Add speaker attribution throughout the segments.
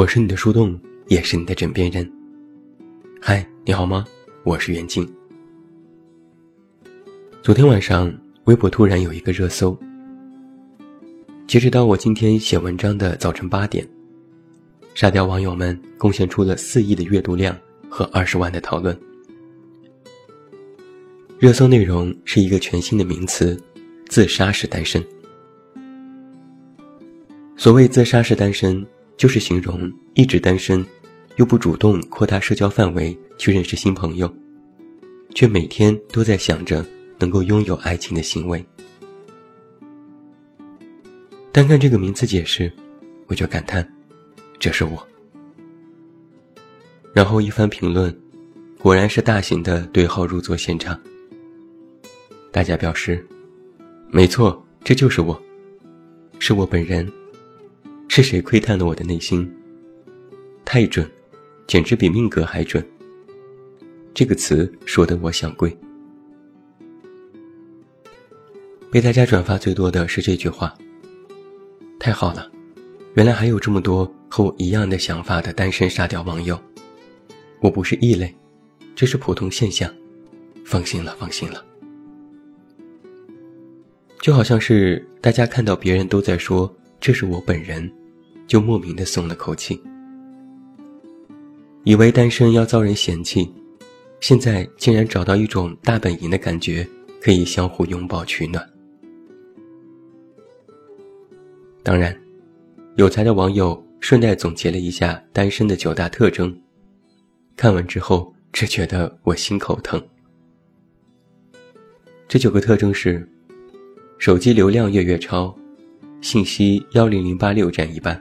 Speaker 1: 我是你的树洞，也是你的枕边人。嗨，你好吗？我是袁静。昨天晚上，微博突然有一个热搜。截止到我今天写文章的早晨八点，沙雕网友们贡献出了四亿的阅读量和二十万的讨论。热搜内容是一个全新的名词：自杀式单身。所谓自杀式单身。就是形容一直单身，又不主动扩大社交范围去认识新朋友，却每天都在想着能够拥有爱情的行为。单看这个名词解释，我就感叹，这是我。然后一番评论，果然是大型的对号入座现场。大家表示，没错，这就是我，是我本人。是谁窥探了我的内心？太准，简直比命格还准。这个词说的我想跪。被大家转发最多的是这句话。太好了，原来还有这么多和我一样的想法的单身沙雕网友。我不是异类，这是普通现象。放心了，放心了。就好像是大家看到别人都在说这是我本人。就莫名的松了口气，以为单身要遭人嫌弃，现在竟然找到一种大本营的感觉，可以相互拥抱取暖。当然，有才的网友顺带总结了一下单身的九大特征，看完之后只觉得我心口疼。这九个特征是：手机流量月月超，信息幺零零八六占一半。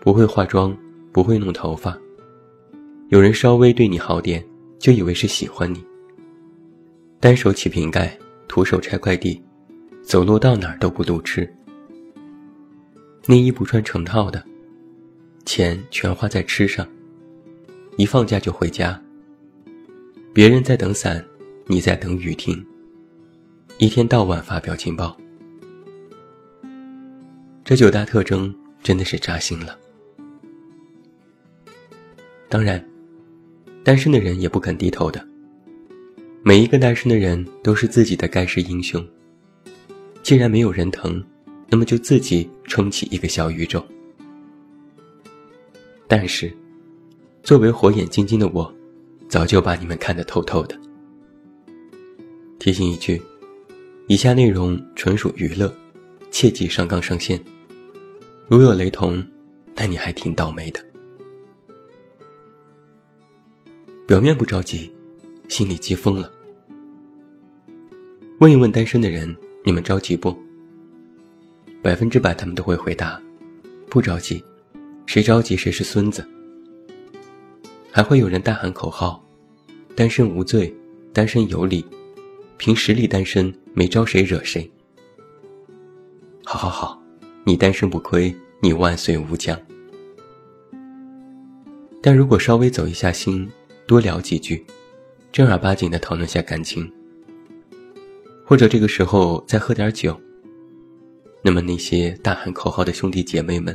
Speaker 1: 不会化妆，不会弄头发，有人稍微对你好点，就以为是喜欢你。单手起瓶盖，徒手拆快递，走路到哪儿都不路痴。内衣不穿成套的，钱全花在吃上，一放假就回家。别人在等伞，你在等雨停，一天到晚发表情包。这九大特征真的是扎心了。当然，单身的人也不肯低头的。每一个单身的人都是自己的盖世英雄。既然没有人疼，那么就自己撑起一个小宇宙。但是，作为火眼金睛的我，早就把你们看得透透的。提醒一句：以下内容纯属娱乐，切忌上纲上线。如有雷同，那你还挺倒霉的。表面不着急，心里急疯了。问一问单身的人，你们着急不？百分之百他们都会回答，不着急。谁着急谁是孙子。还会有人大喊口号：单身无罪，单身有理，凭实力单身，没招谁惹谁。好好好，你单身不亏，你万岁无疆。但如果稍微走一下心。多聊几句，正儿八经的讨论下感情，或者这个时候再喝点酒，那么那些大喊口号的兄弟姐妹们，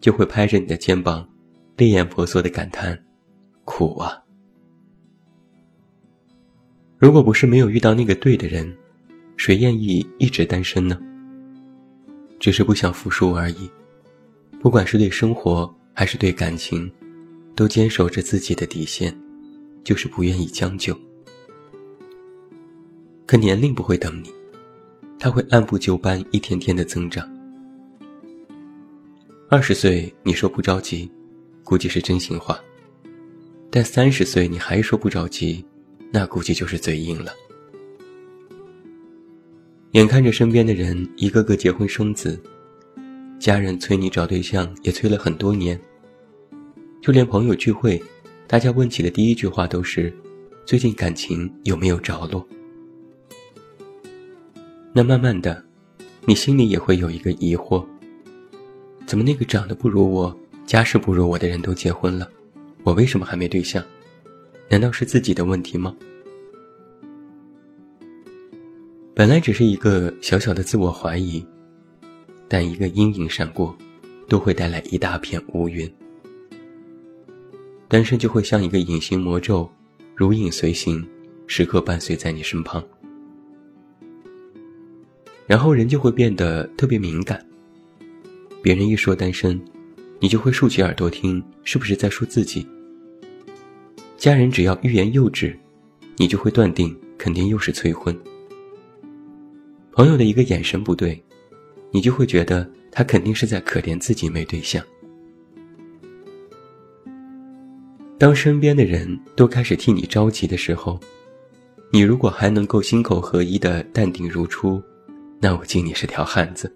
Speaker 1: 就会拍着你的肩膀，泪眼婆娑的感叹：“苦啊！”如果不是没有遇到那个对的人，谁愿意一直单身呢？只是不想服输而已。不管是对生活还是对感情，都坚守着自己的底线。就是不愿意将就，可年龄不会等你，它会按部就班一天天的增长。二十岁你说不着急，估计是真心话；但三十岁你还说不着急，那估计就是嘴硬了。眼看着身边的人一个个结婚生子，家人催你找对象也催了很多年，就连朋友聚会。大家问起的第一句话都是：“最近感情有没有着落？”那慢慢的，你心里也会有一个疑惑：怎么那个长得不如我、家世不如我的人都结婚了，我为什么还没对象？难道是自己的问题吗？本来只是一个小小的自我怀疑，但一个阴影闪过，都会带来一大片乌云。单身就会像一个隐形魔咒，如影随形，时刻伴随在你身旁。然后人就会变得特别敏感。别人一说单身，你就会竖起耳朵听，是不是在说自己？家人只要欲言又止，你就会断定肯定又是催婚。朋友的一个眼神不对，你就会觉得他肯定是在可怜自己没对象。当身边的人都开始替你着急的时候，你如果还能够心口合一的淡定如初，那我敬你是条汉子。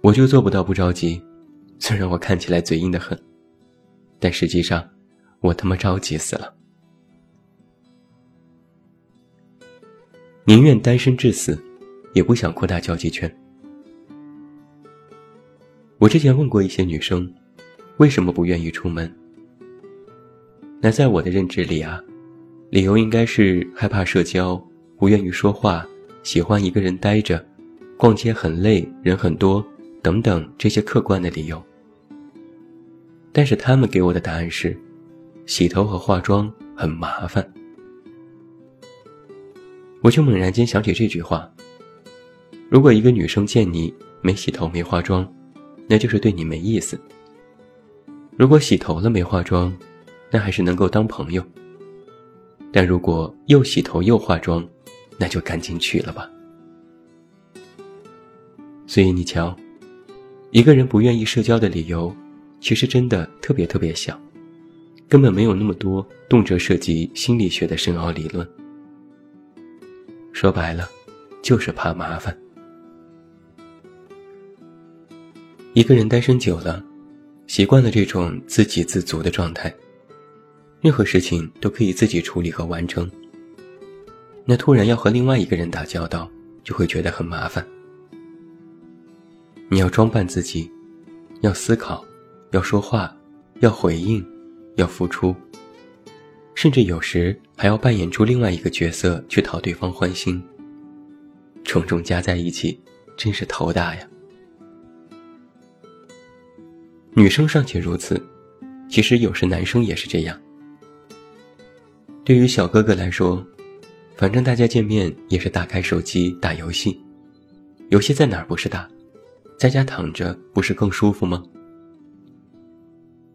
Speaker 1: 我就做不到不着急，虽然我看起来嘴硬的很，但实际上，我他妈着急死了。宁愿单身至死，也不想扩大交际圈。我之前问过一些女生，为什么不愿意出门？那在我的认知里啊，理由应该是害怕社交，不愿意说话，喜欢一个人待着，逛街很累，人很多。等等这些客观的理由，但是他们给我的答案是，洗头和化妆很麻烦。我就猛然间想起这句话：如果一个女生见你没洗头没化妆，那就是对你没意思；如果洗头了没化妆，那还是能够当朋友；但如果又洗头又化妆，那就赶紧娶了吧。所以你瞧。一个人不愿意社交的理由，其实真的特别特别小，根本没有那么多动辄涉及心理学的深奥理论。说白了，就是怕麻烦。一个人单身久了，习惯了这种自给自足的状态，任何事情都可以自己处理和完成。那突然要和另外一个人打交道，就会觉得很麻烦。你要装扮自己，要思考，要说话，要回应，要付出，甚至有时还要扮演出另外一个角色去讨对方欢心。重重加在一起，真是头大呀。女生尚且如此，其实有时男生也是这样。对于小哥哥来说，反正大家见面也是打开手机打游戏，游戏在哪儿不是打？在家躺着不是更舒服吗？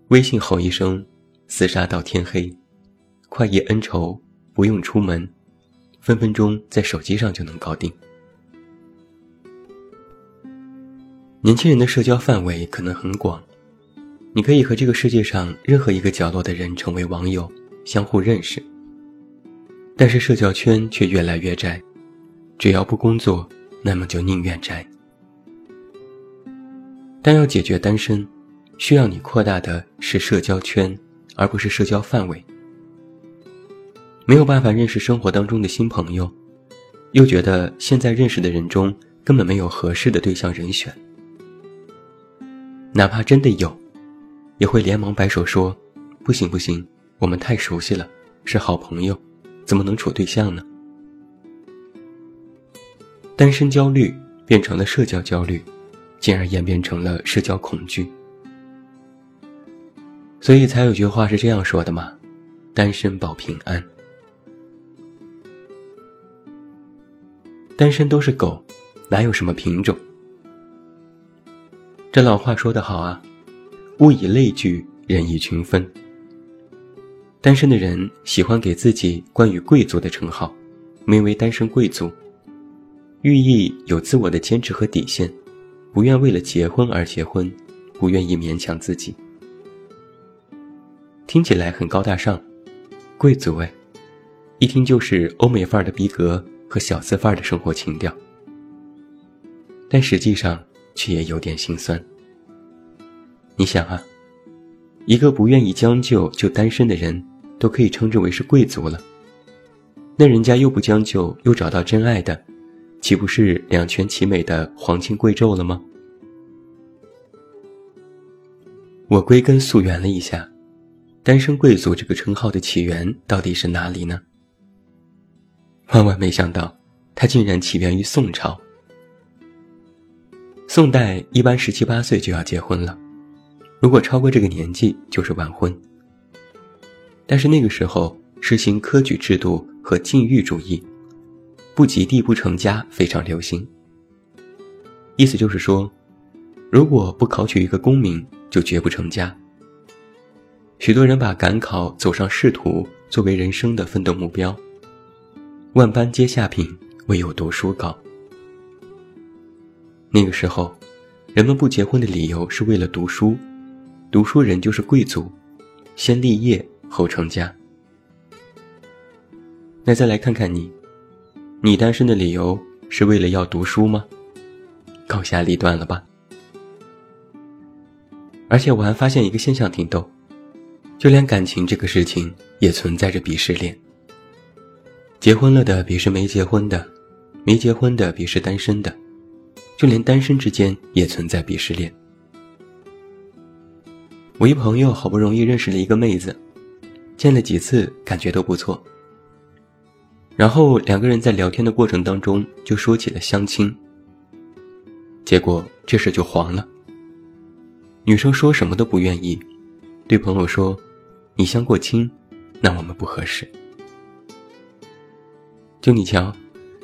Speaker 1: 微信吼一声，厮杀到天黑，快意恩仇，不用出门，分分钟在手机上就能搞定。年轻人的社交范围可能很广，你可以和这个世界上任何一个角落的人成为网友，相互认识。但是社交圈却越来越窄，只要不工作，那么就宁愿宅。但要解决单身，需要你扩大的是社交圈，而不是社交范围。没有办法认识生活当中的新朋友，又觉得现在认识的人中根本没有合适的对象人选。哪怕真的有，也会连忙摆手说：“不行不行，我们太熟悉了，是好朋友，怎么能处对象呢？”单身焦虑变成了社交焦虑。进而演变成了社交恐惧，所以才有句话是这样说的嘛：“单身保平安。”单身都是狗，哪有什么品种？这老话说得好啊，“物以类聚，人以群分。”单身的人喜欢给自己关于贵族的称号，名为“单身贵族”，寓意有自我的坚持和底线。不愿为了结婚而结婚，不愿意勉强自己，听起来很高大上，贵族哎，一听就是欧美范儿的逼格和小资范儿的生活情调，但实际上却也有点心酸。你想啊，一个不愿意将就就单身的人，都可以称之为是贵族了，那人家又不将就又找到真爱的。岂不是两全其美的皇亲贵胄了吗？我归根溯源了一下，单身贵族这个称号的起源到底是哪里呢？万万没想到，它竟然起源于宋朝。宋代一般十七八岁就要结婚了，如果超过这个年纪就是晚婚。但是那个时候实行科举制度和禁欲主义，不及第不成家非常流行。意思就是说，如果不考取一个功名，就绝不成家。许多人把赶考走上仕途作为人生的奋斗目标。万般皆下品，唯有读书高。那个时候，人们不结婚的理由是为了读书，读书人就是贵族，先立业后成家。那再来看看你，你单身的理由是为了要读书吗？高下立断了吧？而且我还发现一个现象挺逗，就连感情这个事情也存在着鄙视链。结婚了的鄙视没结婚的，没结婚的鄙视单身的，就连单身之间也存在鄙视链。我一朋友好不容易认识了一个妹子，见了几次感觉都不错。然后两个人在聊天的过程当中就说起了相亲，结果这事就黄了。女生说什么都不愿意，对朋友说：“你相过亲，那我们不合适。”就你瞧，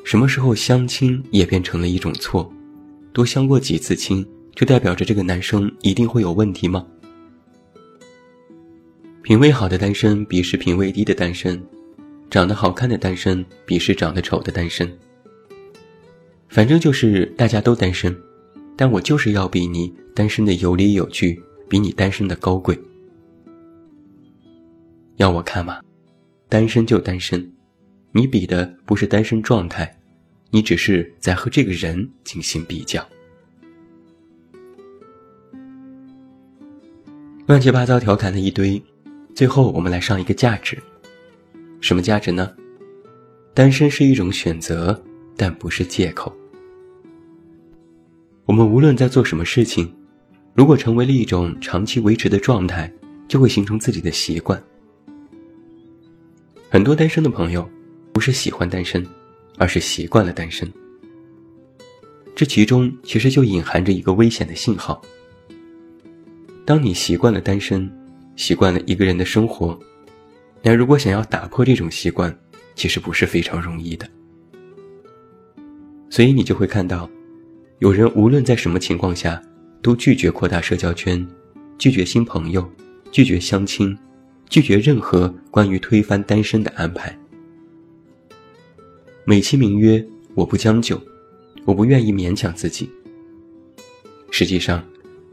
Speaker 1: 什么时候相亲也变成了一种错？多相过几次亲，就代表着这个男生一定会有问题吗？品味好的单身鄙视品味低的单身，长得好看的单身鄙视长得丑的单身。反正就是大家都单身。但我就是要比你单身的有理有据，比你单身的高贵。要我看嘛，单身就单身，你比的不是单身状态，你只是在和这个人进行比较。乱七八糟调侃了一堆，最后我们来上一个价值，什么价值呢？单身是一种选择，但不是借口。我们无论在做什么事情，如果成为了一种长期维持的状态，就会形成自己的习惯。很多单身的朋友，不是喜欢单身，而是习惯了单身。这其中其实就隐含着一个危险的信号。当你习惯了单身，习惯了一个人的生活，那如果想要打破这种习惯，其实不是非常容易的。所以你就会看到。有人无论在什么情况下，都拒绝扩大社交圈，拒绝新朋友，拒绝相亲，拒绝任何关于推翻单身的安排。美其名曰我不将就，我不愿意勉强自己。实际上，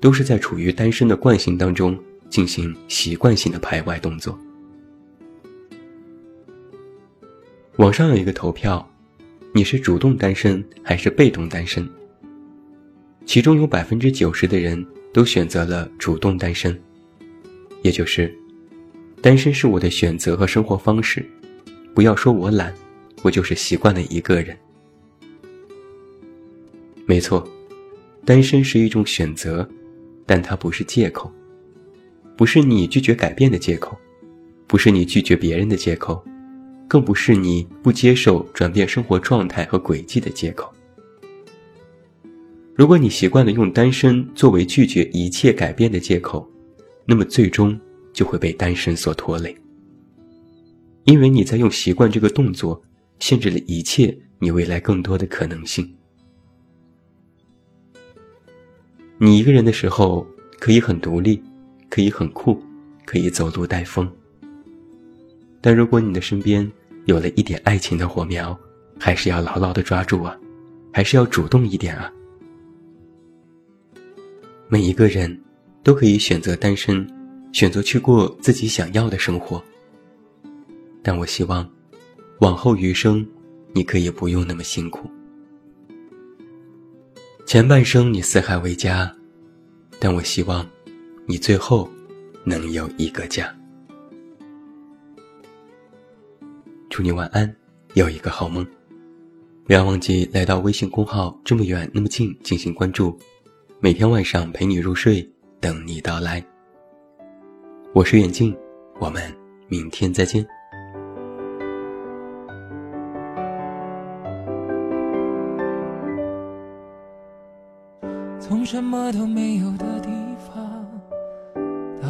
Speaker 1: 都是在处于单身的惯性当中进行习惯性的排外动作。网上有一个投票，你是主动单身还是被动单身？其中有百分之九十的人都选择了主动单身，也就是，单身是我的选择和生活方式。不要说我懒，我就是习惯了一个人。没错，单身是一种选择，但它不是借口，不是你拒绝改变的借口，不是你拒绝别人的借口，更不是你不接受转变生活状态和轨迹的借口。如果你习惯了用单身作为拒绝一切改变的借口，那么最终就会被单身所拖累。因为你在用习惯这个动作，限制了一切你未来更多的可能性。你一个人的时候可以很独立，可以很酷，可以走路带风。但如果你的身边有了一点爱情的火苗，还是要牢牢的抓住啊，还是要主动一点啊。每一个人都可以选择单身，选择去过自己想要的生活。但我希望，往后余生，你可以不用那么辛苦。前半生你四海为家，但我希望，你最后能有一个家。祝你晚安，有一个好梦。不要忘记来到微信公号“这么远那么近”进行关注。每天晚上陪你入睡，等你到来。我是远近，我们明天再见。
Speaker 2: 从什么都没有的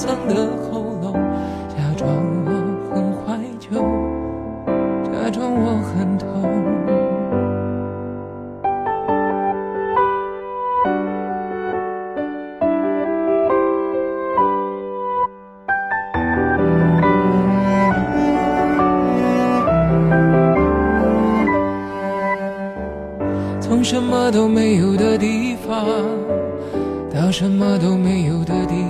Speaker 2: 藏的喉咙，假装我很怀旧，假装我很痛。从什么都没有的地方到什么都没有的地方，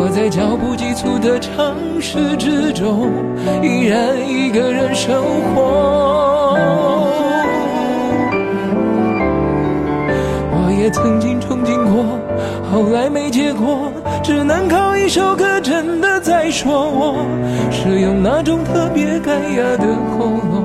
Speaker 2: 我在脚步急促的城市之中，依然一个人生活。我也曾经憧憬过，后来没结果，只能靠一首歌真的在说我，是用那种特别干哑的喉咙，